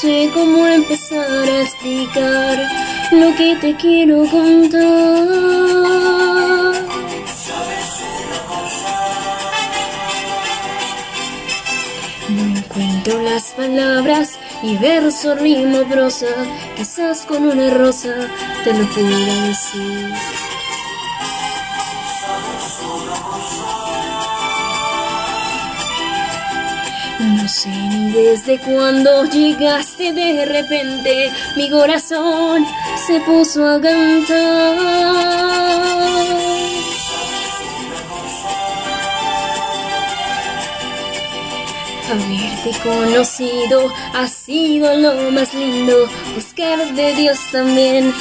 sé cómo empezar a explicar lo que te quiero contar. No encuentro las palabras y verso, rima, prosa, quizás con una rosa te lo pudiera decir. No sé ni desde cuándo llegaste de repente, mi corazón se puso a cantar. Haberte conocido ha sido lo más lindo, buscar de Dios también.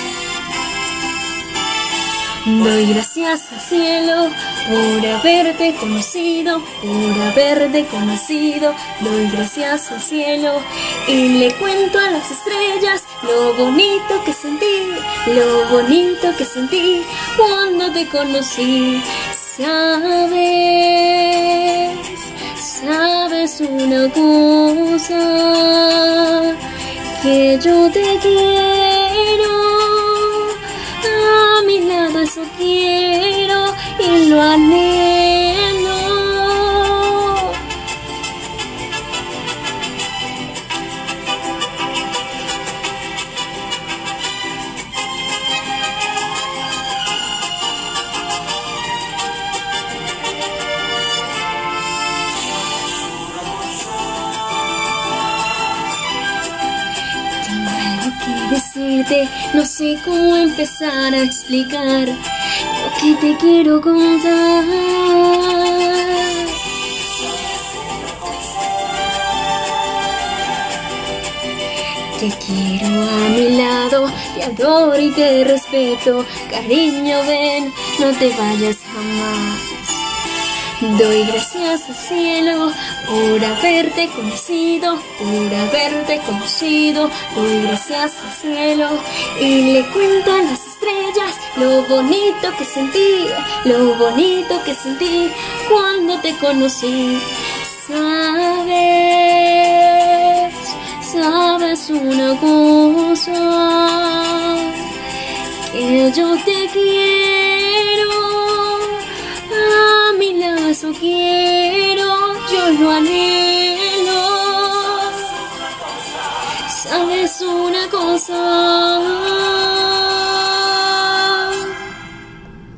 Doy gracias al cielo por haberte conocido, por haberte conocido. Doy gracias al cielo y le cuento a las estrellas lo bonito que sentí, lo bonito que sentí cuando te conocí. Sabes, sabes una cosa, que yo te quiero, eso quiero y lo anhelo. No sé cómo empezar a explicar lo que te quiero contar. Te quiero a mi lado, te adoro y te respeto. Cariño, ven, no te vayas jamás. Doy gracias al cielo por haberte conocido, por haberte conocido. Doy gracias al cielo y le cuento a las estrellas lo bonito que sentí, lo bonito que sentí cuando te conocí. Sabes, sabes una cosa, que yo te quiero Sabes una cosa,